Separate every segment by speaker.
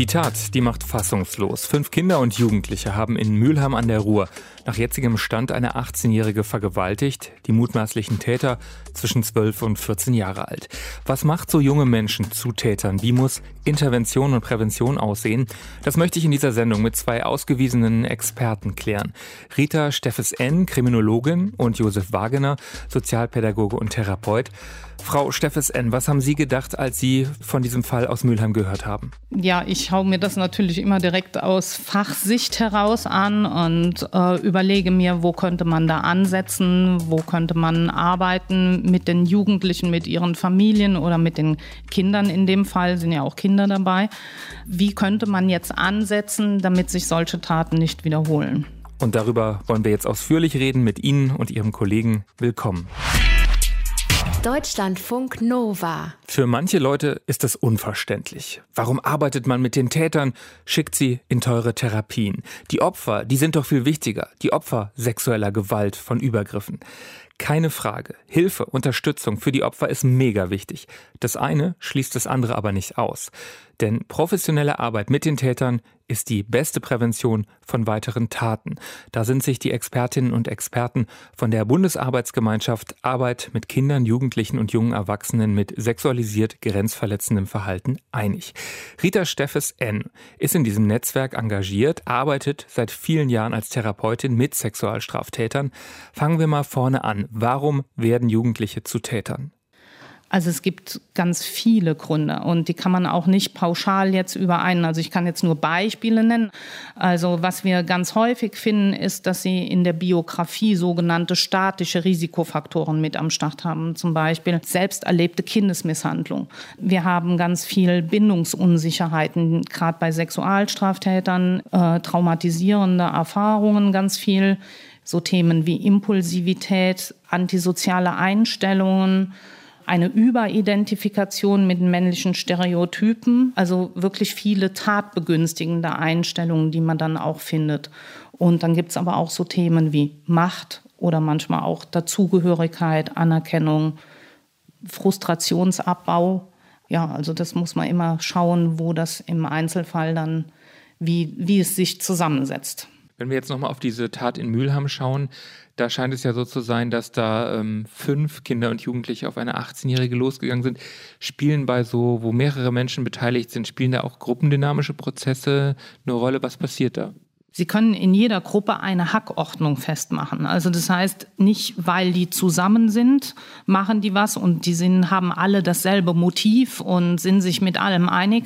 Speaker 1: Die Tat, die macht fassungslos. Fünf Kinder und Jugendliche haben in Mülheim an der Ruhr nach jetzigem Stand eine 18-Jährige vergewaltigt, die mutmaßlichen Täter zwischen 12 und 14 Jahre alt. Was macht so junge Menschen zu Tätern? Wie muss Intervention und Prävention aussehen? Das möchte ich in dieser Sendung mit zwei ausgewiesenen Experten klären. Rita Steffes N., Kriminologin und Josef Wagener, Sozialpädagoge und Therapeut. Frau Steffes N., was haben Sie gedacht, als Sie von diesem Fall aus Mülheim gehört haben?
Speaker 2: Ja, ich schaue mir das natürlich immer direkt aus Fachsicht heraus an und äh, überlege mir, wo könnte man da ansetzen, wo könnte man arbeiten mit den Jugendlichen, mit ihren Familien oder mit den Kindern in dem Fall, sind ja auch Kinder dabei. Wie könnte man jetzt ansetzen, damit sich solche Taten nicht wiederholen?
Speaker 1: Und darüber wollen wir jetzt ausführlich reden mit Ihnen und Ihrem Kollegen. Willkommen.
Speaker 3: Deutschlandfunk Nova.
Speaker 1: Für manche Leute ist das unverständlich. Warum arbeitet man mit den Tätern, schickt sie in teure Therapien? Die Opfer, die sind doch viel wichtiger. Die Opfer sexueller Gewalt von Übergriffen. Keine Frage. Hilfe, Unterstützung für die Opfer ist mega wichtig. Das eine schließt das andere aber nicht aus. Denn professionelle Arbeit mit den Tätern ist die beste Prävention von weiteren Taten. Da sind sich die Expertinnen und Experten von der Bundesarbeitsgemeinschaft Arbeit mit Kindern, Jugendlichen und jungen Erwachsenen mit sexualisiert grenzverletzendem Verhalten einig. Rita Steffes N. ist in diesem Netzwerk engagiert, arbeitet seit vielen Jahren als Therapeutin mit Sexualstraftätern. Fangen wir mal vorne an. Warum werden Jugendliche zu Tätern?
Speaker 2: Also es gibt ganz viele Gründe und die kann man auch nicht pauschal jetzt überein. Also ich kann jetzt nur Beispiele nennen. Also was wir ganz häufig finden, ist, dass sie in der Biografie sogenannte statische Risikofaktoren mit am Start haben. Zum Beispiel selbst erlebte Kindesmisshandlung. Wir haben ganz viel Bindungsunsicherheiten, gerade bei Sexualstraftätern, äh, traumatisierende Erfahrungen, ganz viel. So Themen wie Impulsivität, antisoziale Einstellungen, eine Überidentifikation mit männlichen Stereotypen, also wirklich viele tatbegünstigende Einstellungen, die man dann auch findet. Und dann gibt es aber auch so Themen wie Macht oder manchmal auch Dazugehörigkeit, Anerkennung, Frustrationsabbau. Ja, also das muss man immer schauen, wo das im Einzelfall dann, wie, wie es sich zusammensetzt.
Speaker 1: Wenn wir jetzt nochmal auf diese Tat in Mülheim schauen, da scheint es ja so zu sein, dass da ähm, fünf Kinder und Jugendliche auf eine 18-Jährige losgegangen sind. Spielen bei so, wo mehrere Menschen beteiligt sind, spielen da auch gruppendynamische Prozesse eine Rolle? Was passiert da?
Speaker 2: Sie können in jeder Gruppe eine Hackordnung festmachen. Also das heißt, nicht weil die zusammen sind, machen die was und die sind, haben alle dasselbe Motiv und sind sich mit allem einig,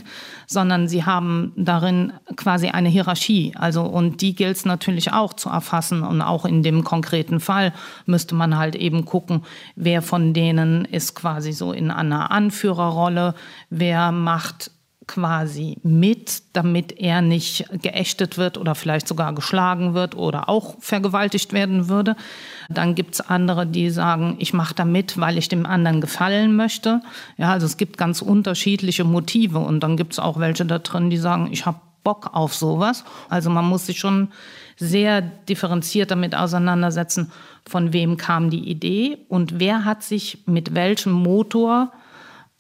Speaker 2: sondern sie haben darin quasi eine Hierarchie. Also und die gilt es natürlich auch zu erfassen und auch in dem konkreten Fall müsste man halt eben gucken, wer von denen ist quasi so in einer Anführerrolle, wer macht quasi mit, damit er nicht geächtet wird oder vielleicht sogar geschlagen wird oder auch vergewaltigt werden würde. Dann gibt's andere, die sagen, ich mache da mit, weil ich dem anderen gefallen möchte. Ja, also es gibt ganz unterschiedliche Motive und dann gibt's auch welche da drin, die sagen, ich habe Bock auf sowas. Also man muss sich schon sehr differenziert damit auseinandersetzen, von wem kam die Idee und wer hat sich mit welchem Motor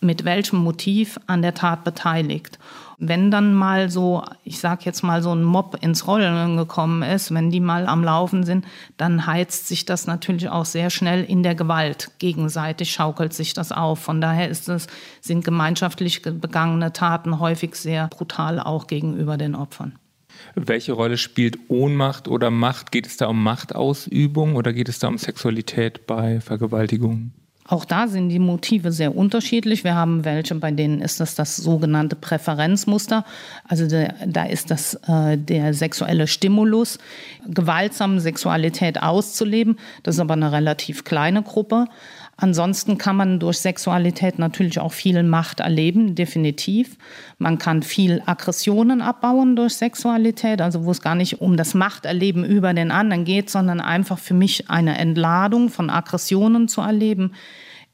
Speaker 2: mit welchem Motiv an der Tat beteiligt. Wenn dann mal so, ich sag jetzt mal so ein Mob ins Rollen gekommen ist, wenn die mal am Laufen sind, dann heizt sich das natürlich auch sehr schnell in der Gewalt. Gegenseitig schaukelt sich das auf. Von daher ist es, sind gemeinschaftlich begangene Taten häufig sehr brutal auch gegenüber den Opfern.
Speaker 1: Welche Rolle spielt Ohnmacht oder Macht? Geht es da um Machtausübung oder geht es da um Sexualität bei Vergewaltigungen?
Speaker 2: Auch da sind die Motive sehr unterschiedlich. Wir haben welche, bei denen ist das das sogenannte Präferenzmuster. Also der, da ist das äh, der sexuelle Stimulus, gewaltsam Sexualität auszuleben. Das ist aber eine relativ kleine Gruppe. Ansonsten kann man durch Sexualität natürlich auch viel Macht erleben, definitiv. Man kann viel Aggressionen abbauen durch Sexualität, also wo es gar nicht um das Machterleben über den anderen geht, sondern einfach für mich eine Entladung von Aggressionen zu erleben.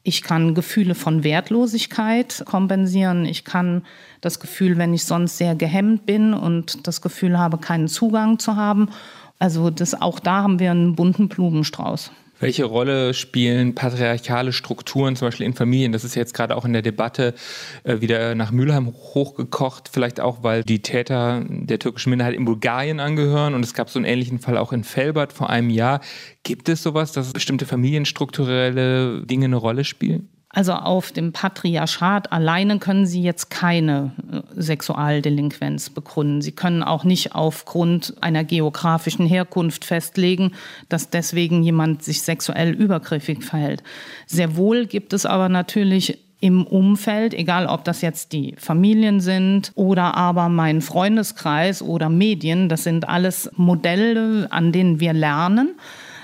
Speaker 2: Ich kann Gefühle von Wertlosigkeit kompensieren. Ich kann das Gefühl, wenn ich sonst sehr gehemmt bin und das Gefühl habe, keinen Zugang zu haben. Also das, auch da haben wir einen bunten Blumenstrauß.
Speaker 1: Welche Rolle spielen patriarchale Strukturen, zum Beispiel in Familien? Das ist jetzt gerade auch in der Debatte äh, wieder nach Mülheim hochgekocht, vielleicht auch, weil die Täter der türkischen Minderheit in Bulgarien angehören und es gab so einen ähnlichen Fall auch in Felbert vor einem Jahr. Gibt es sowas, dass bestimmte familienstrukturelle Dinge eine Rolle spielen?
Speaker 2: Also auf dem Patriarchat alleine können Sie jetzt keine äh, Sexualdelinquenz begründen. Sie können auch nicht aufgrund einer geografischen Herkunft festlegen, dass deswegen jemand sich sexuell übergriffig verhält. Sehr wohl gibt es aber natürlich im Umfeld, egal ob das jetzt die Familien sind oder aber mein Freundeskreis oder Medien, das sind alles Modelle, an denen wir lernen.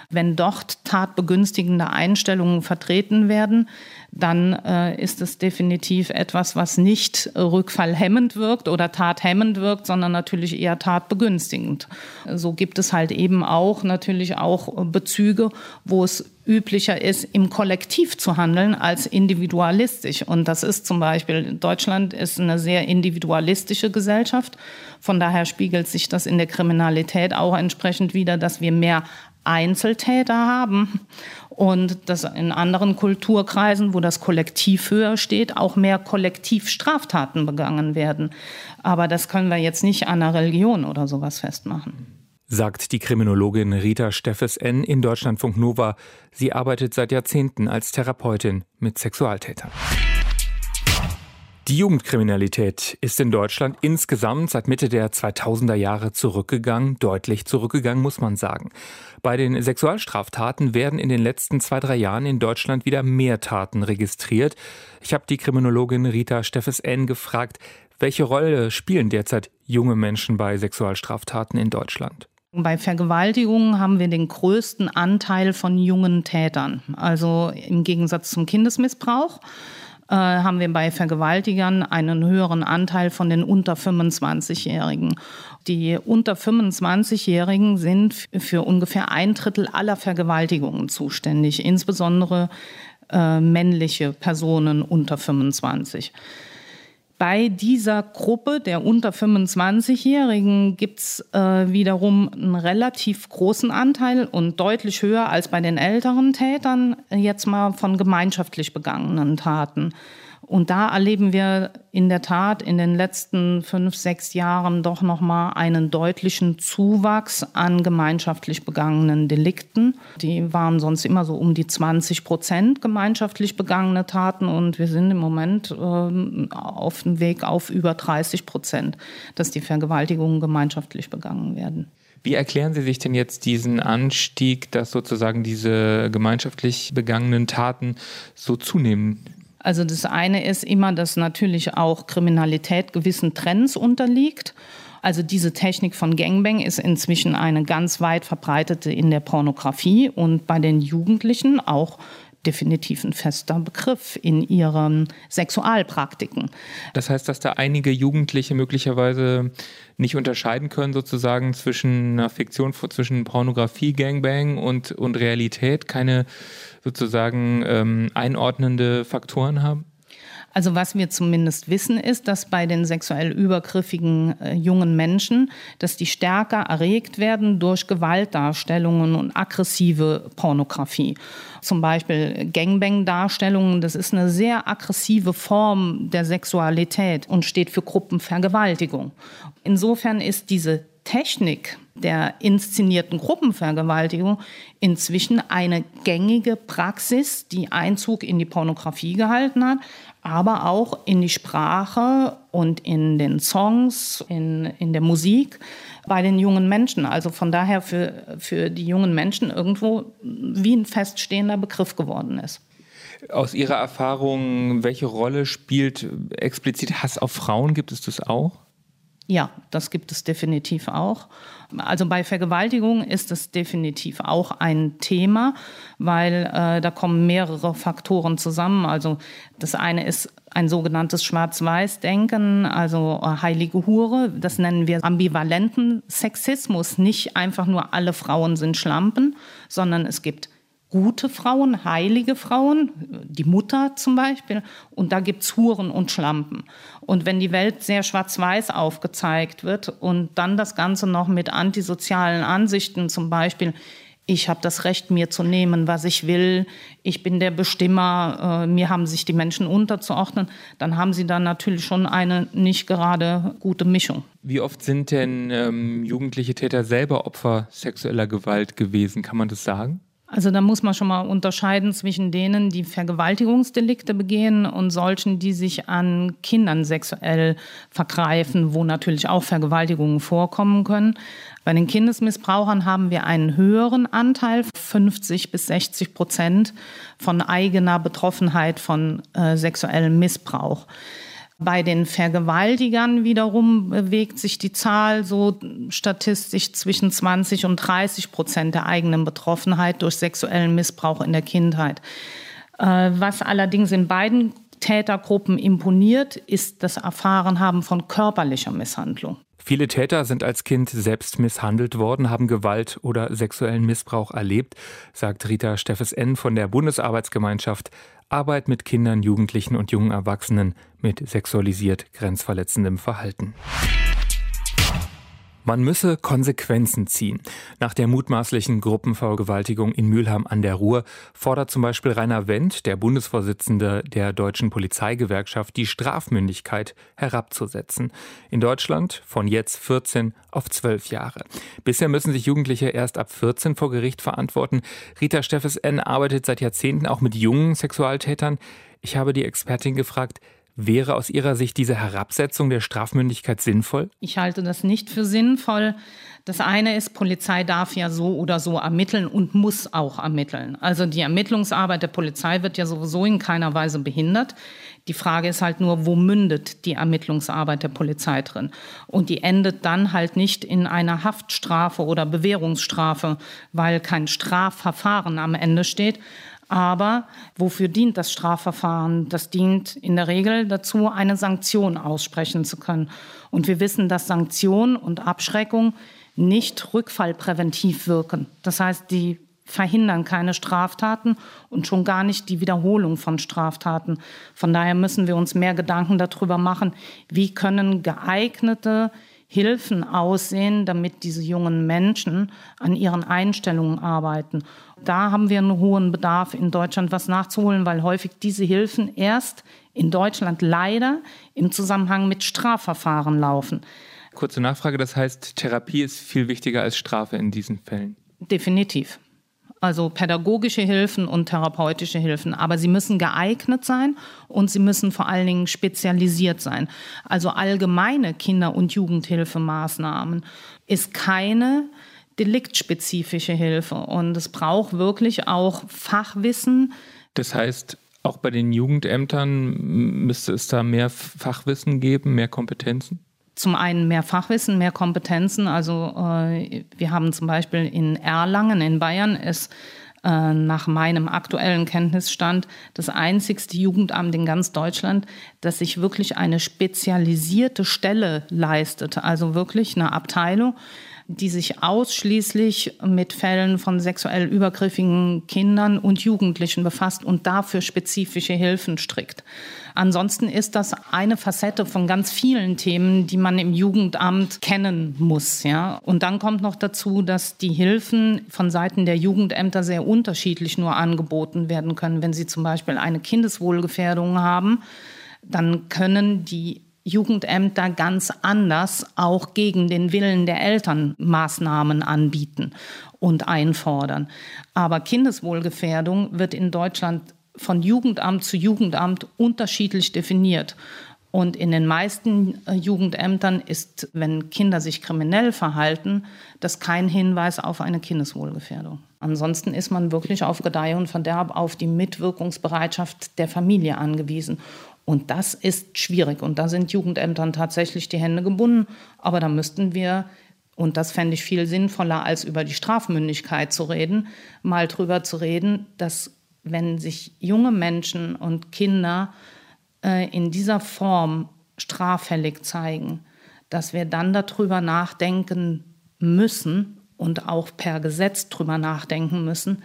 Speaker 2: Wenn dort tatbegünstigende Einstellungen vertreten werden, dann äh, ist es definitiv etwas, was nicht rückfallhemmend wirkt oder tathemmend wirkt, sondern natürlich eher tatbegünstigend. So gibt es halt eben auch natürlich auch Bezüge, wo es üblicher ist, im Kollektiv zu handeln als individualistisch. Und das ist zum Beispiel, Deutschland ist eine sehr individualistische Gesellschaft. Von daher spiegelt sich das in der Kriminalität auch entsprechend wieder, dass wir mehr Einzeltäter haben und dass in anderen Kulturkreisen, wo das Kollektiv höher steht, auch mehr Kollektivstraftaten begangen werden. Aber das können wir jetzt nicht an einer Religion oder sowas festmachen.
Speaker 1: Sagt die Kriminologin Rita Steffes N. in Deutschlandfunk Nova. Sie arbeitet seit Jahrzehnten als Therapeutin mit Sexualtätern. Die Jugendkriminalität ist in Deutschland insgesamt seit Mitte der 2000er Jahre zurückgegangen, deutlich zurückgegangen, muss man sagen. Bei den Sexualstraftaten werden in den letzten zwei, drei Jahren in Deutschland wieder mehr Taten registriert. Ich habe die Kriminologin Rita Steffes N. gefragt, welche Rolle spielen derzeit junge Menschen bei Sexualstraftaten in Deutschland?
Speaker 2: Bei Vergewaltigungen haben wir den größten Anteil von jungen Tätern, also im Gegensatz zum Kindesmissbrauch. Äh, haben wir bei Vergewaltigern einen höheren Anteil von den unter 25-Jährigen. Die unter 25-Jährigen sind für ungefähr ein Drittel aller Vergewaltigungen zuständig, insbesondere äh, männliche Personen unter 25. Bei dieser Gruppe der unter 25-Jährigen gibt es äh, wiederum einen relativ großen Anteil und deutlich höher als bei den älteren Tätern jetzt mal von gemeinschaftlich begangenen Taten. Und da erleben wir in der Tat in den letzten fünf, sechs Jahren doch nochmal einen deutlichen Zuwachs an gemeinschaftlich begangenen Delikten. Die waren sonst immer so um die 20 Prozent gemeinschaftlich begangene Taten und wir sind im Moment äh, auf dem Weg auf über 30 Prozent, dass die Vergewaltigungen gemeinschaftlich begangen werden.
Speaker 1: Wie erklären Sie sich denn jetzt diesen Anstieg, dass sozusagen diese gemeinschaftlich begangenen Taten so zunehmen?
Speaker 2: Also das eine ist immer, dass natürlich auch Kriminalität gewissen Trends unterliegt. Also diese Technik von Gangbang ist inzwischen eine ganz weit verbreitete in der Pornografie und bei den Jugendlichen auch definitiv ein fester Begriff in ihren Sexualpraktiken.
Speaker 1: Das heißt, dass da einige Jugendliche möglicherweise nicht unterscheiden können, sozusagen zwischen einer Fiktion, zwischen Pornografie, Gangbang und, und Realität, keine sozusagen ähm, einordnende Faktoren haben?
Speaker 2: Also was wir zumindest wissen, ist, dass bei den sexuell übergriffigen äh, jungen Menschen, dass die stärker erregt werden durch Gewaltdarstellungen und aggressive Pornografie. Zum Beispiel Gangbang-Darstellungen, das ist eine sehr aggressive Form der Sexualität und steht für Gruppenvergewaltigung. Insofern ist diese Technik der inszenierten Gruppenvergewaltigung inzwischen eine gängige Praxis, die Einzug in die Pornografie gehalten hat, aber auch in die Sprache und in den Songs, in, in der Musik bei den jungen Menschen. Also von daher für, für die jungen Menschen irgendwo wie ein feststehender Begriff geworden ist.
Speaker 1: Aus Ihrer Erfahrung, welche Rolle spielt explizit Hass auf Frauen? Gibt es das auch?
Speaker 2: Ja, das gibt es definitiv auch. Also bei Vergewaltigung ist es definitiv auch ein Thema, weil äh, da kommen mehrere Faktoren zusammen. Also das eine ist ein sogenanntes Schwarz-Weiß-Denken, also äh, heilige Hure. Das nennen wir ambivalenten Sexismus. Nicht einfach nur alle Frauen sind Schlampen, sondern es gibt gute Frauen, heilige Frauen, die Mutter zum Beispiel, und da gibt es Huren und Schlampen. Und wenn die Welt sehr schwarz-weiß aufgezeigt wird und dann das Ganze noch mit antisozialen Ansichten, zum Beispiel ich habe das Recht, mir zu nehmen, was ich will, ich bin der Bestimmer, äh, mir haben sich die Menschen unterzuordnen, dann haben sie da natürlich schon eine nicht gerade gute Mischung.
Speaker 1: Wie oft sind denn ähm, jugendliche Täter selber Opfer sexueller Gewalt gewesen? Kann man das sagen?
Speaker 2: Also da muss man schon mal unterscheiden zwischen denen, die Vergewaltigungsdelikte begehen und solchen, die sich an Kindern sexuell vergreifen, wo natürlich auch Vergewaltigungen vorkommen können. Bei den Kindesmissbrauchern haben wir einen höheren Anteil, 50 bis 60 Prozent von eigener Betroffenheit von äh, sexuellem Missbrauch. Bei den Vergewaltigern wiederum bewegt sich die Zahl so statistisch zwischen 20 und 30 Prozent der eigenen Betroffenheit durch sexuellen Missbrauch in der Kindheit. Äh, was allerdings in beiden Tätergruppen imponiert, ist das Erfahrenhaben von körperlicher Misshandlung.
Speaker 1: Viele Täter sind als Kind selbst misshandelt worden, haben Gewalt oder sexuellen Missbrauch erlebt, sagt Rita Steffes N. von der Bundesarbeitsgemeinschaft Arbeit mit Kindern, Jugendlichen und jungen Erwachsenen mit sexualisiert grenzverletzendem Verhalten. Man müsse Konsequenzen ziehen. Nach der mutmaßlichen Gruppenvergewaltigung in Mülheim an der Ruhr fordert zum Beispiel Rainer Wendt, der Bundesvorsitzende der Deutschen Polizeigewerkschaft, die Strafmündigkeit herabzusetzen. In Deutschland von jetzt 14 auf 12 Jahre. Bisher müssen sich Jugendliche erst ab 14 vor Gericht verantworten. Rita Steffes N. arbeitet seit Jahrzehnten auch mit jungen Sexualtätern. Ich habe die Expertin gefragt, Wäre aus Ihrer Sicht diese Herabsetzung der Strafmündigkeit sinnvoll?
Speaker 2: Ich halte das nicht für sinnvoll. Das eine ist, Polizei darf ja so oder so ermitteln und muss auch ermitteln. Also die Ermittlungsarbeit der Polizei wird ja sowieso in keiner Weise behindert. Die Frage ist halt nur, wo mündet die Ermittlungsarbeit der Polizei drin? Und die endet dann halt nicht in einer Haftstrafe oder Bewährungsstrafe, weil kein Strafverfahren am Ende steht, aber wofür dient das Strafverfahren? Das dient in der Regel dazu, eine Sanktion aussprechen zu können. Und wir wissen, dass Sanktion und Abschreckung nicht rückfallpräventiv wirken. Das heißt, die verhindern keine Straftaten und schon gar nicht die Wiederholung von Straftaten. Von daher müssen wir uns mehr Gedanken darüber machen, wie können geeignete Hilfen aussehen, damit diese jungen Menschen an ihren Einstellungen arbeiten. Da haben wir einen hohen Bedarf in Deutschland, was nachzuholen, weil häufig diese Hilfen erst in Deutschland leider im Zusammenhang mit Strafverfahren laufen.
Speaker 1: Kurze Nachfrage, das heißt, Therapie ist viel wichtiger als Strafe in diesen Fällen?
Speaker 2: Definitiv also pädagogische Hilfen und therapeutische Hilfen. Aber sie müssen geeignet sein und sie müssen vor allen Dingen spezialisiert sein. Also allgemeine Kinder- und Jugendhilfemaßnahmen ist keine deliktspezifische Hilfe und es braucht wirklich auch Fachwissen.
Speaker 1: Das heißt, auch bei den Jugendämtern müsste es da mehr Fachwissen geben, mehr Kompetenzen?
Speaker 2: zum einen mehr Fachwissen, mehr Kompetenzen. Also äh, wir haben zum Beispiel in Erlangen in Bayern ist äh, nach meinem aktuellen Kenntnisstand das einzigste Jugendamt in ganz Deutschland, das sich wirklich eine spezialisierte Stelle leistet, also wirklich eine Abteilung, die sich ausschließlich mit Fällen von sexuell übergriffigen Kindern und Jugendlichen befasst und dafür spezifische Hilfen strickt. Ansonsten ist das eine Facette von ganz vielen Themen, die man im Jugendamt kennen muss. Ja? Und dann kommt noch dazu, dass die Hilfen von Seiten der Jugendämter sehr unterschiedlich nur angeboten werden können. Wenn sie zum Beispiel eine Kindeswohlgefährdung haben, dann können die Jugendämter ganz anders auch gegen den Willen der Eltern Maßnahmen anbieten und einfordern. Aber Kindeswohlgefährdung wird in Deutschland von Jugendamt zu Jugendamt unterschiedlich definiert. Und in den meisten äh, Jugendämtern ist, wenn Kinder sich kriminell verhalten, das kein Hinweis auf eine Kindeswohlgefährdung. Ansonsten ist man wirklich auf Gedeih und Verderb auf die Mitwirkungsbereitschaft der Familie angewiesen. Und das ist schwierig. Und da sind Jugendämtern tatsächlich die Hände gebunden. Aber da müssten wir, und das fände ich viel sinnvoller, als über die Strafmündigkeit zu reden, mal drüber zu reden, dass wenn sich junge Menschen und Kinder äh, in dieser Form straffällig zeigen, dass wir dann darüber nachdenken müssen und auch per Gesetz darüber nachdenken müssen,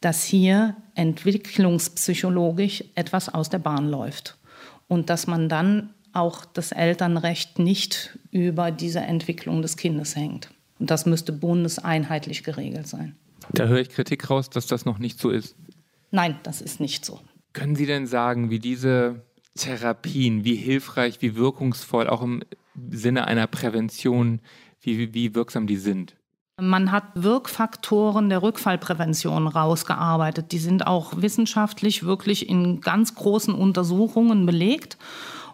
Speaker 2: dass hier entwicklungspsychologisch etwas aus der Bahn läuft und dass man dann auch das Elternrecht nicht über diese Entwicklung des Kindes hängt. Und das müsste bundeseinheitlich geregelt sein.
Speaker 1: Da höre ich Kritik raus, dass das noch nicht so ist.
Speaker 2: Nein, das ist nicht so.
Speaker 1: Können Sie denn sagen, wie diese Therapien, wie hilfreich, wie wirkungsvoll, auch im Sinne einer Prävention, wie, wie wirksam die sind?
Speaker 2: Man hat Wirkfaktoren der Rückfallprävention rausgearbeitet. Die sind auch wissenschaftlich wirklich in ganz großen Untersuchungen belegt.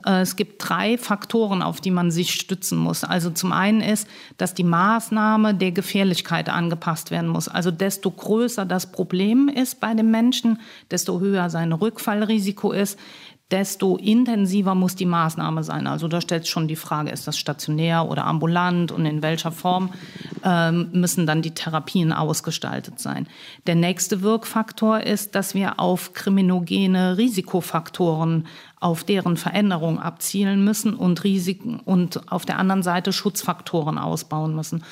Speaker 2: Äh, es gibt drei Faktoren, auf die man sich stützen muss. Also zum einen ist, dass die Maßnahme der Gefährlichkeit angepasst werden muss. Also desto größer das Problem ist bei dem Menschen, desto höher sein Rückfallrisiko ist, desto intensiver muss die Maßnahme sein. Also da stellt sich schon die Frage, ist das stationär oder ambulant und in welcher Form ähm, müssen dann die Therapien ausgestaltet sein. Der nächste Wirkfaktor ist, dass wir auf kriminogene Risikofaktoren auf deren Veränderung abzielen müssen und Risiken und auf der anderen Seite Schutzfaktoren ausbauen müssen.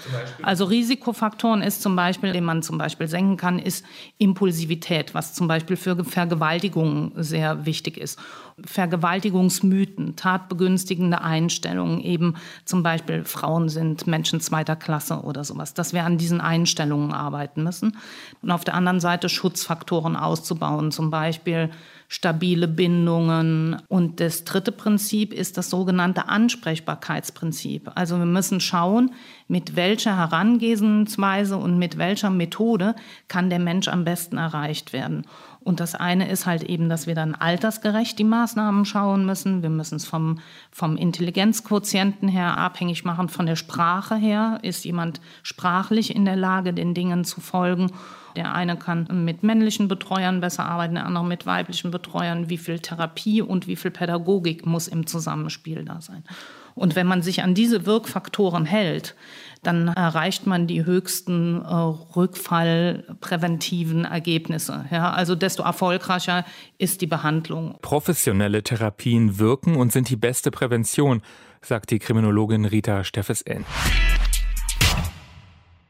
Speaker 2: Also Risikofaktoren ist zum Beispiel, den man zum Beispiel senken kann, ist Impulsivität, was zum Beispiel für Vergewaltigungen sehr wichtig ist. Vergewaltigungsmythen, tatbegünstigende Einstellungen, eben zum Beispiel Frauen sind Menschen zweiter Klasse oder sowas, dass wir an diesen Einstellungen arbeiten müssen. Und auf der anderen Seite Schutzfaktoren auszubauen, zum Beispiel stabile Bindungen. Und das dritte Prinzip ist das sogenannte Ansprechbarkeitsprinzip. Also wir müssen schauen, mit welcher Herangehensweise und mit welcher Methode kann der Mensch am besten erreicht werden. Und das eine ist halt eben, dass wir dann altersgerecht die Maßnahmen schauen müssen. Wir müssen es vom, vom Intelligenzquotienten her abhängig machen, von der Sprache her. Ist jemand sprachlich in der Lage, den Dingen zu folgen? Der eine kann mit männlichen Betreuern besser arbeiten, der andere mit weiblichen Betreuern. Wie viel Therapie und wie viel Pädagogik muss im Zusammenspiel da sein? Und wenn man sich an diese Wirkfaktoren hält, dann erreicht man die höchsten äh, rückfallpräventiven Ergebnisse. Ja, also desto erfolgreicher ist die Behandlung.
Speaker 1: Professionelle Therapien wirken und sind die beste Prävention, sagt die Kriminologin Rita Steffes-N.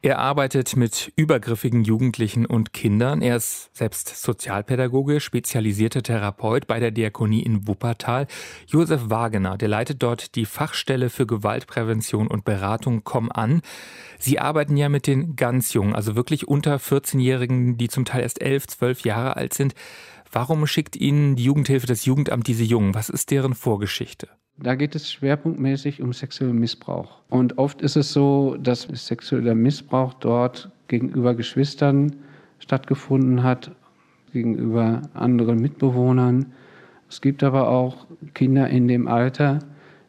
Speaker 1: Er arbeitet mit übergriffigen Jugendlichen und Kindern. Er ist selbst Sozialpädagoge, spezialisierter Therapeut bei der Diakonie in Wuppertal. Josef Wagener, der leitet dort die Fachstelle für Gewaltprävention und Beratung Komm an. Sie arbeiten ja mit den ganz Jungen, also wirklich unter 14-Jährigen, die zum Teil erst 11, 12 Jahre alt sind. Warum schickt Ihnen die Jugendhilfe, das Jugendamt diese Jungen? Was ist deren Vorgeschichte?
Speaker 4: Da geht es schwerpunktmäßig um sexuellen Missbrauch. Und oft ist es so, dass sexueller Missbrauch dort gegenüber Geschwistern stattgefunden hat, gegenüber anderen Mitbewohnern. Es gibt aber auch Kinder in dem Alter,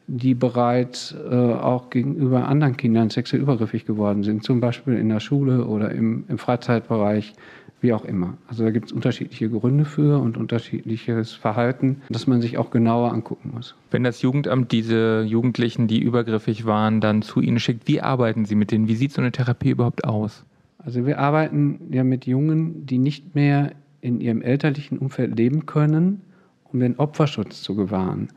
Speaker 4: die bereits äh, auch gegenüber anderen Kindern sexuell übergriffig geworden sind, zum Beispiel in der Schule oder im, im Freizeitbereich wie auch immer. Also da gibt es unterschiedliche Gründe für und unterschiedliches Verhalten, das man sich auch genauer angucken muss.
Speaker 1: Wenn das Jugendamt diese Jugendlichen, die übergriffig waren, dann zu Ihnen schickt, wie arbeiten Sie mit denen? Wie sieht so eine Therapie überhaupt aus?
Speaker 4: Also wir arbeiten ja mit Jungen, die nicht mehr in ihrem elterlichen Umfeld leben können, um den Opferschutz zu gewahren.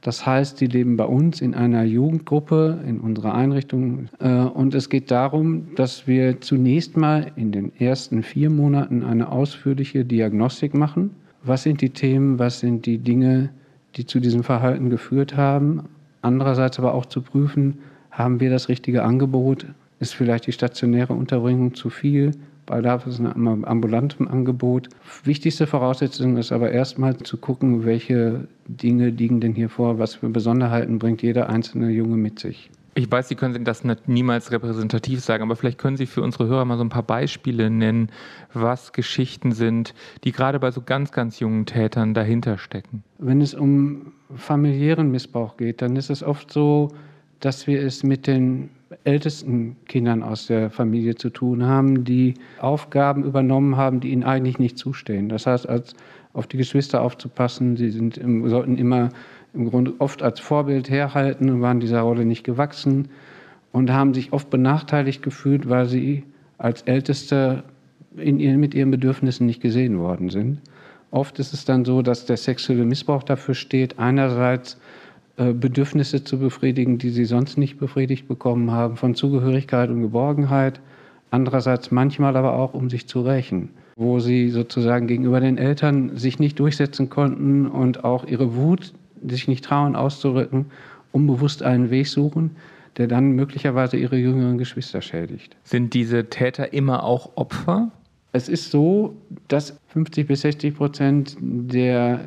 Speaker 4: Das heißt, die leben bei uns in einer Jugendgruppe, in unserer Einrichtung. Äh, und es geht darum, dass wir zunächst mal in den ersten vier Monaten eine ausführliche Diagnostik machen. Was sind die Themen, was sind die Dinge, die zu diesem Verhalten geführt haben? Andererseits aber auch zu prüfen, haben wir das richtige Angebot? Ist vielleicht die stationäre Unterbringung zu viel? Bei Bedarf ist ein ambulantes Angebot. Wichtigste Voraussetzung ist aber erstmal zu gucken, welche Dinge liegen denn hier vor, was für Besonderheiten bringt jeder einzelne Junge mit sich.
Speaker 1: Ich weiß, Sie können das niemals repräsentativ sagen, aber vielleicht können Sie für unsere Hörer mal so ein paar Beispiele nennen, was Geschichten sind, die gerade bei so ganz, ganz jungen Tätern dahinter stecken.
Speaker 4: Wenn es um familiären Missbrauch geht, dann ist es oft so, dass wir es mit den ältesten Kindern aus der Familie zu tun haben, die Aufgaben übernommen haben, die ihnen eigentlich nicht zustehen. Das heißt, als auf die Geschwister aufzupassen, sie sind sollten immer im Grunde oft als Vorbild herhalten und waren dieser Rolle nicht gewachsen und haben sich oft benachteiligt gefühlt, weil sie als Älteste in ihren, mit ihren Bedürfnissen nicht gesehen worden sind. Oft ist es dann so, dass der sexuelle Missbrauch dafür steht, einerseits Bedürfnisse zu befriedigen, die sie sonst nicht befriedigt bekommen haben, von Zugehörigkeit und Geborgenheit. Andererseits manchmal aber auch, um sich zu rächen, wo sie sozusagen gegenüber den Eltern sich nicht durchsetzen konnten und auch ihre Wut sich nicht trauen auszurücken, unbewusst einen Weg suchen, der dann möglicherweise ihre jüngeren Geschwister schädigt.
Speaker 1: Sind diese Täter immer auch Opfer?
Speaker 4: Es ist so, dass 50 bis 60 Prozent der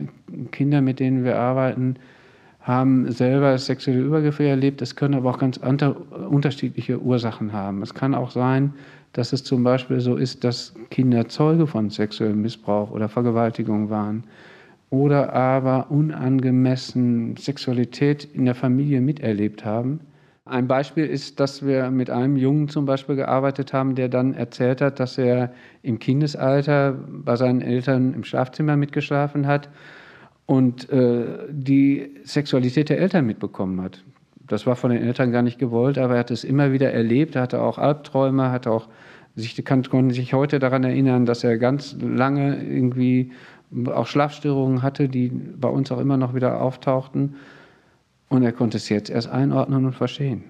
Speaker 4: Kinder, mit denen wir arbeiten, haben selber sexuelle Übergriffe erlebt. Es können aber auch ganz unterschiedliche Ursachen haben. Es kann auch sein, dass es zum Beispiel so ist, dass Kinder Zeuge von sexuellem Missbrauch oder Vergewaltigung waren oder aber unangemessen Sexualität in der Familie miterlebt haben. Ein Beispiel ist, dass wir mit einem Jungen zum Beispiel gearbeitet haben, der dann erzählt hat, dass er im Kindesalter bei seinen Eltern im Schlafzimmer mitgeschlafen hat und äh, die Sexualität der Eltern mitbekommen hat. Das war von den Eltern gar nicht gewollt, aber er hat es immer wieder erlebt. Er hatte auch Albträume, hatte auch sich kann, konnte sich heute daran erinnern, dass er ganz lange irgendwie auch Schlafstörungen hatte, die bei uns auch immer noch wieder auftauchten. Und er konnte es jetzt erst einordnen und verstehen.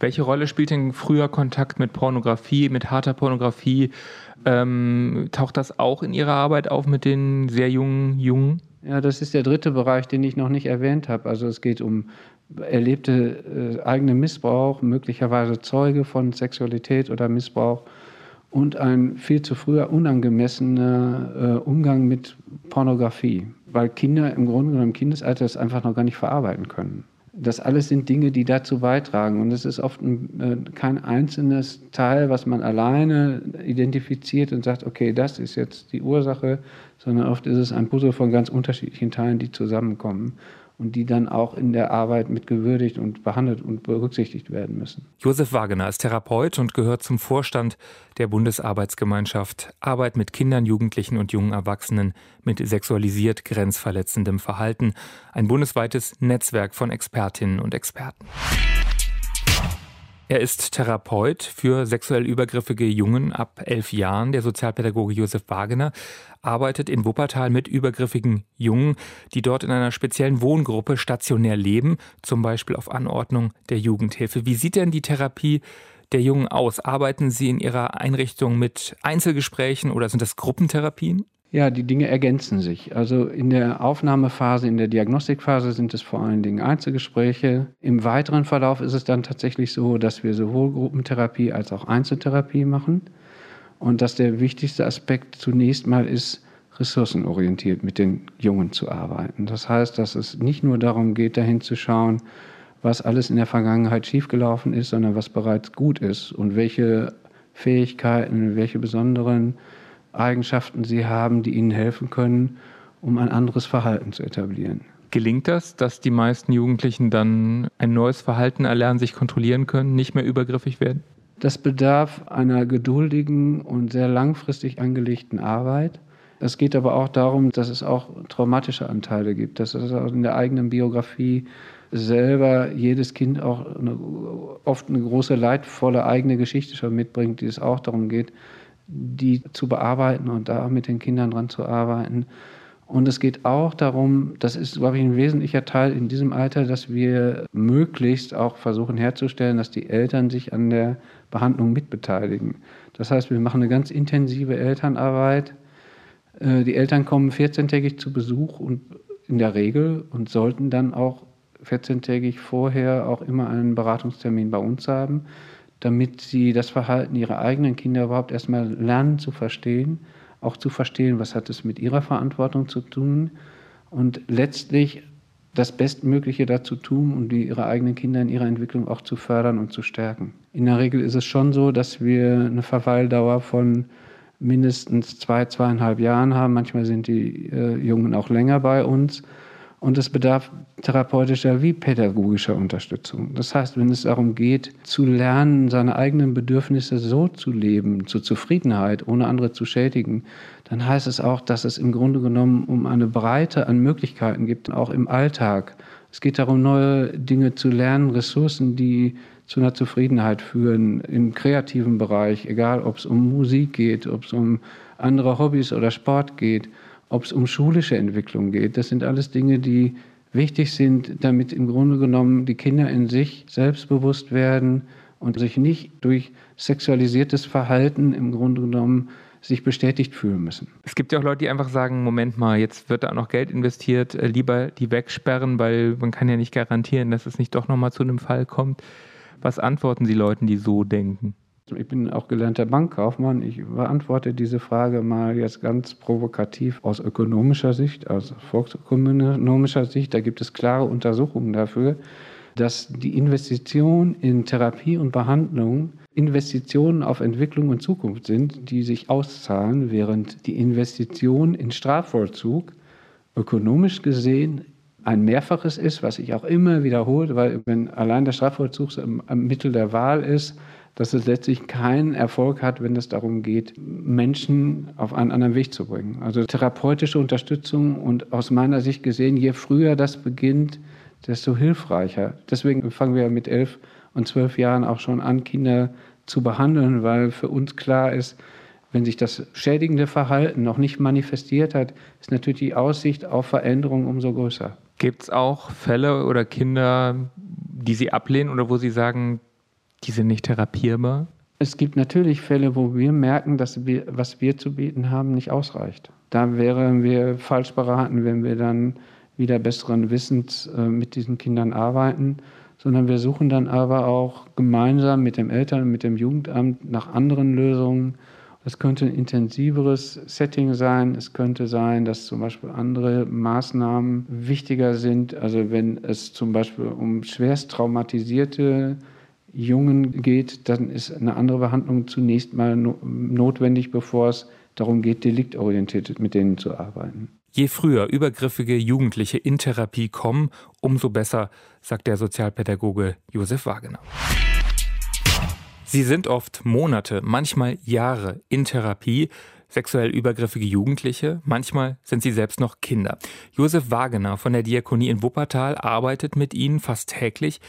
Speaker 1: Welche Rolle spielt denn früher Kontakt mit Pornografie, mit harter Pornografie? Ähm, taucht das auch in Ihrer Arbeit auf mit den sehr jungen Jungen?
Speaker 4: Ja, das ist der dritte Bereich, den ich noch nicht erwähnt habe. Also es geht um erlebte äh, eigene Missbrauch, möglicherweise Zeuge von Sexualität oder Missbrauch und ein viel zu früher unangemessener äh, Umgang mit Pornografie, weil Kinder im Grunde genommen im Kindesalter das einfach noch gar nicht verarbeiten können. Das alles sind Dinge, die dazu beitragen. Und es ist oft ein, äh, kein einzelnes Teil, was man alleine identifiziert und sagt, okay, das ist jetzt die Ursache, sondern oft ist es ein Puzzle von ganz unterschiedlichen Teilen, die zusammenkommen und die dann auch in der Arbeit mit gewürdigt und behandelt und berücksichtigt werden müssen.
Speaker 1: Josef Wagener ist Therapeut und gehört zum Vorstand der Bundesarbeitsgemeinschaft Arbeit mit Kindern, Jugendlichen und jungen Erwachsenen mit sexualisiert grenzverletzendem Verhalten, ein bundesweites Netzwerk von Expertinnen und Experten. Er ist Therapeut für sexuell übergriffige Jungen ab elf Jahren. Der Sozialpädagoge Josef Wagener arbeitet in Wuppertal mit übergriffigen Jungen, die dort in einer speziellen Wohngruppe stationär leben, zum Beispiel auf Anordnung der Jugendhilfe. Wie sieht denn die Therapie der Jungen aus? Arbeiten Sie in Ihrer Einrichtung mit Einzelgesprächen oder sind das Gruppentherapien?
Speaker 4: Ja, die Dinge ergänzen sich. Also in der Aufnahmephase, in der Diagnostikphase sind es vor allen Dingen Einzelgespräche. Im weiteren Verlauf ist es dann tatsächlich so, dass wir sowohl Gruppentherapie als auch Einzeltherapie machen. Und dass der wichtigste Aspekt zunächst mal ist, ressourcenorientiert mit den Jungen zu arbeiten. Das heißt, dass es nicht nur darum geht, dahin zu schauen, was alles in der Vergangenheit schiefgelaufen ist, sondern was bereits gut ist und welche Fähigkeiten, welche besonderen Eigenschaften sie haben, die ihnen helfen können, um ein anderes Verhalten zu etablieren.
Speaker 1: Gelingt das, dass die meisten Jugendlichen dann ein neues Verhalten erlernen, sich kontrollieren können, nicht mehr übergriffig werden?
Speaker 4: Das bedarf einer geduldigen und sehr langfristig angelegten Arbeit. Es geht aber auch darum, dass es auch traumatische Anteile gibt, dass es auch in der eigenen Biografie selber jedes Kind auch eine, oft eine große leidvolle eigene Geschichte schon mitbringt, die es auch darum geht, die zu bearbeiten und da mit den Kindern dran zu arbeiten. Und es geht auch darum, das ist, glaube ich, ein wesentlicher Teil in diesem Alter, dass wir möglichst auch versuchen herzustellen, dass die Eltern sich an der Behandlung mitbeteiligen. Das heißt, wir machen eine ganz intensive Elternarbeit. Äh, die Eltern kommen 14-tägig zu Besuch und in der Regel und sollten dann auch 14-tägig vorher auch immer einen Beratungstermin bei uns haben damit sie das Verhalten ihrer eigenen Kinder überhaupt erstmal lernen zu verstehen, auch zu verstehen, was hat es mit ihrer Verantwortung zu tun und letztlich das Bestmögliche dazu tun, um die, ihre eigenen Kinder in ihrer Entwicklung auch zu fördern und zu stärken. In der Regel ist es schon so, dass wir eine Verweildauer von mindestens zwei, zweieinhalb Jahren haben. Manchmal sind die äh, Jungen auch länger bei uns. Und es bedarf therapeutischer wie pädagogischer Unterstützung. Das heißt, wenn es darum geht, zu lernen, seine eigenen Bedürfnisse so zu leben, zur Zufriedenheit, ohne andere zu schädigen, dann heißt es auch, dass es im Grunde genommen um eine Breite an Möglichkeiten gibt, auch im Alltag. Es geht darum, neue Dinge zu lernen, Ressourcen, die zu einer Zufriedenheit führen, im kreativen Bereich, egal ob es um Musik geht, ob es um andere Hobbys oder Sport geht ob es um schulische Entwicklung geht. Das sind alles Dinge, die wichtig sind, damit im Grunde genommen die Kinder in sich selbstbewusst werden und sich nicht durch sexualisiertes Verhalten im Grunde genommen sich bestätigt fühlen müssen.
Speaker 1: Es gibt ja auch Leute, die einfach sagen, Moment mal, jetzt wird da auch noch Geld investiert, äh, lieber die wegsperren, weil man kann ja nicht garantieren, dass es nicht doch nochmal zu einem Fall kommt. Was antworten Sie Leuten, die so denken?
Speaker 4: Ich bin auch gelernter Bankkaufmann. Ich beantworte diese Frage mal jetzt ganz provokativ aus ökonomischer Sicht, aus volksökonomischer Sicht. Da gibt es klare Untersuchungen dafür, dass die Investition in Therapie und Behandlung Investitionen auf Entwicklung und Zukunft sind, die sich auszahlen, während die Investition in Strafvollzug ökonomisch gesehen ein Mehrfaches ist, was ich auch immer wiederhole, weil wenn allein der Strafvollzug am Mittel der Wahl ist, dass es letztlich keinen Erfolg hat, wenn es darum geht, Menschen auf einen anderen Weg zu bringen. Also therapeutische Unterstützung und aus meiner Sicht gesehen, je früher das beginnt, desto hilfreicher. Deswegen fangen wir mit elf und zwölf Jahren auch schon an, Kinder zu behandeln, weil für uns klar ist, wenn sich das schädigende Verhalten noch nicht manifestiert hat, ist natürlich die Aussicht auf Veränderung umso größer.
Speaker 1: Gibt es auch Fälle oder Kinder, die Sie ablehnen oder wo Sie sagen, die sind nicht therapierbar?
Speaker 4: Es gibt natürlich Fälle, wo wir merken, dass wir, was wir zu bieten haben, nicht ausreicht. Da wären wir falsch beraten, wenn wir dann wieder besseren Wissens äh, mit diesen Kindern arbeiten, sondern wir suchen dann aber auch gemeinsam mit dem Eltern, und mit dem Jugendamt nach anderen Lösungen, es könnte ein intensiveres Setting sein. Es könnte sein, dass zum Beispiel andere Maßnahmen wichtiger sind. Also wenn es zum Beispiel um schwerst traumatisierte Jungen geht, dann ist eine andere Behandlung zunächst mal notwendig, bevor es darum geht, deliktorientiert mit denen zu arbeiten.
Speaker 1: Je früher übergriffige Jugendliche in Therapie kommen, umso besser, sagt der Sozialpädagoge Josef Wagener. Sie sind oft Monate, manchmal Jahre in Therapie, sexuell übergriffige Jugendliche, manchmal sind sie selbst noch Kinder. Josef Wagener von der Diakonie in Wuppertal arbeitet mit ihnen fast täglich.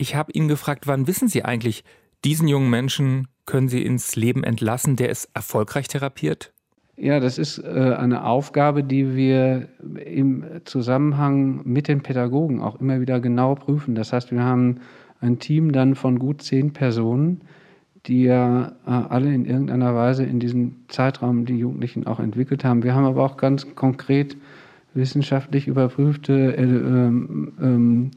Speaker 1: Ich habe ihn gefragt, wann wissen Sie eigentlich, diesen jungen Menschen können Sie ins Leben entlassen, der ist erfolgreich therapiert?
Speaker 4: Ja, das ist äh, eine Aufgabe, die wir im Zusammenhang mit den Pädagogen auch immer wieder genau prüfen. Das heißt, wir haben ein Team dann von gut zehn Personen, die ja äh, alle in irgendeiner Weise in diesem Zeitraum die Jugendlichen auch entwickelt haben. Wir haben aber auch ganz konkret wissenschaftlich überprüfte äh, ähm, ähm,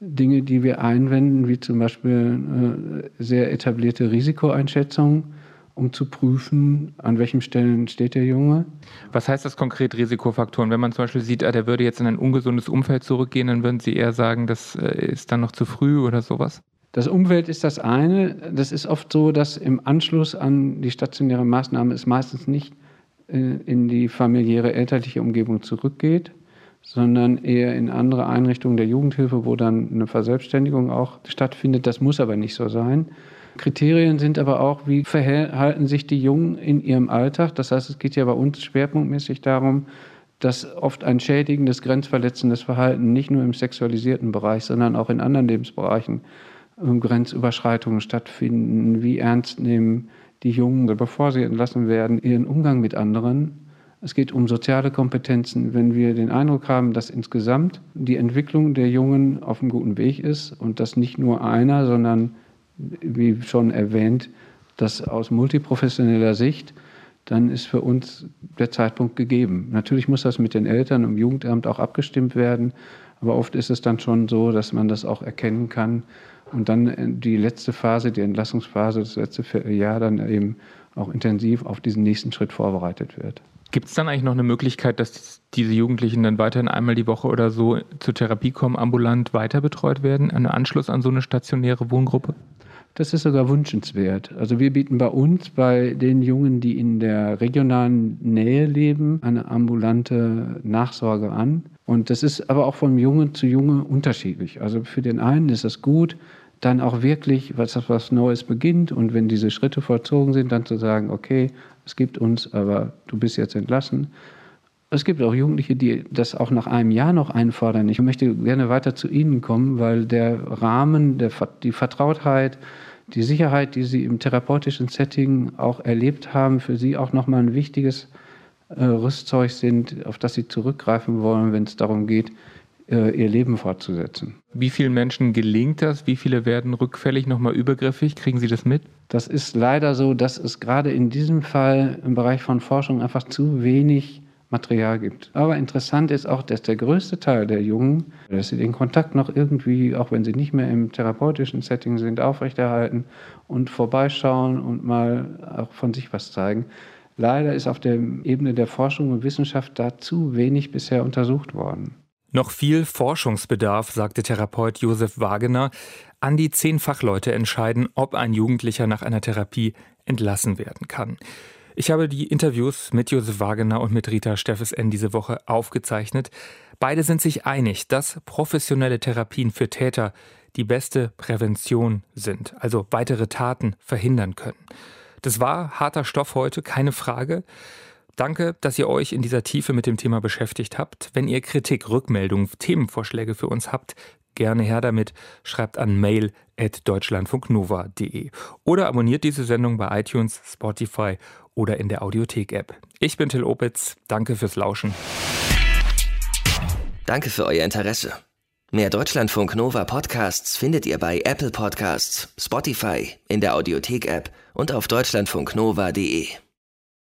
Speaker 4: Dinge, die wir einwenden, wie zum Beispiel äh, sehr etablierte Risikoeinschätzungen, um zu prüfen, an welchen Stellen steht der Junge.
Speaker 1: Was heißt das konkret Risikofaktoren? Wenn man zum Beispiel sieht, ah, der würde jetzt in ein ungesundes Umfeld zurückgehen, dann würden Sie eher sagen, das äh, ist dann noch zu früh oder sowas?
Speaker 4: Das Umfeld ist das eine. Das ist oft so, dass im Anschluss an die stationäre Maßnahme es meistens nicht äh, in die familiäre elterliche Umgebung zurückgeht, sondern eher in andere Einrichtungen der Jugendhilfe, wo dann eine Verselbstständigung auch stattfindet. Das muss aber nicht so sein. Kriterien sind aber auch, wie verhalten sich die Jungen in ihrem Alltag. Das heißt, es geht ja bei uns schwerpunktmäßig darum, dass oft ein schädigendes, grenzverletzendes Verhalten nicht nur im sexualisierten Bereich, sondern auch in anderen Lebensbereichen Grenzüberschreitungen stattfinden, wie ernst nehmen die Jungen, bevor sie entlassen werden, ihren Umgang mit anderen. Es geht um soziale Kompetenzen. Wenn wir den Eindruck haben, dass insgesamt die Entwicklung der Jungen auf einem guten Weg ist und dass nicht nur einer, sondern wie schon erwähnt, das aus multiprofessioneller Sicht, dann ist für uns der Zeitpunkt gegeben. Natürlich muss das mit den Eltern im Jugendamt auch abgestimmt werden, aber oft ist es dann schon so, dass man das auch erkennen kann und dann die letzte Phase, die Entlassungsphase, das letzte Vierteljahr dann eben auch intensiv auf diesen nächsten Schritt vorbereitet wird.
Speaker 1: Gibt es dann eigentlich noch eine Möglichkeit, dass diese Jugendlichen dann weiterhin einmal die Woche oder so zur Therapie kommen, ambulant weiter betreut werden, einen Anschluss an so eine stationäre Wohngruppe?
Speaker 4: Das ist sogar wünschenswert. Also wir bieten bei uns, bei den Jungen, die in der regionalen Nähe leben, eine ambulante Nachsorge an. Und das ist aber auch von Junge zu Junge unterschiedlich. Also für den einen ist es gut, dann auch wirklich was, was Neues beginnt und wenn diese Schritte vollzogen sind, dann zu sagen, okay, es gibt uns, aber du bist jetzt entlassen. Es gibt auch Jugendliche, die das auch nach einem Jahr noch einfordern. Ich möchte gerne weiter zu Ihnen kommen, weil der Rahmen, der, die Vertrautheit, die Sicherheit, die Sie im therapeutischen Setting auch erlebt haben, für Sie auch nochmal ein wichtiges äh, Rüstzeug sind, auf das Sie zurückgreifen wollen, wenn es darum geht, ihr Leben fortzusetzen.
Speaker 1: Wie vielen Menschen gelingt das? Wie viele werden rückfällig nochmal übergriffig? Kriegen Sie das mit?
Speaker 4: Das ist leider so, dass es gerade in diesem Fall im Bereich von Forschung einfach zu wenig Material gibt. Aber interessant ist auch, dass der größte Teil der Jungen, dass sie den Kontakt noch irgendwie, auch wenn sie nicht mehr im therapeutischen Setting sind, aufrechterhalten und vorbeischauen und mal auch von sich was zeigen. Leider ist auf der Ebene der Forschung und Wissenschaft dazu wenig bisher untersucht worden.
Speaker 1: Noch viel Forschungsbedarf, sagte Therapeut Josef Wagener. An die zehn Fachleute entscheiden, ob ein Jugendlicher nach einer Therapie entlassen werden kann. Ich habe die Interviews mit Josef Wagener und mit Rita Steffes N diese Woche aufgezeichnet. Beide sind sich einig, dass professionelle Therapien für Täter die beste Prävention sind, also weitere Taten verhindern können. Das war harter Stoff heute, keine Frage. Danke, dass ihr euch in dieser Tiefe mit dem Thema beschäftigt habt. Wenn ihr Kritik, Rückmeldungen, Themenvorschläge für uns habt, gerne her damit. Schreibt an mail.deutschlandfunknova.de oder abonniert diese Sendung bei iTunes, Spotify oder in der Audiothek-App. Ich bin Till Opitz. Danke fürs Lauschen.
Speaker 5: Danke für euer Interesse. Mehr Deutschlandfunk Nova Podcasts findet ihr bei Apple Podcasts, Spotify, in der Audiothek-App und auf deutschlandfunknova.de.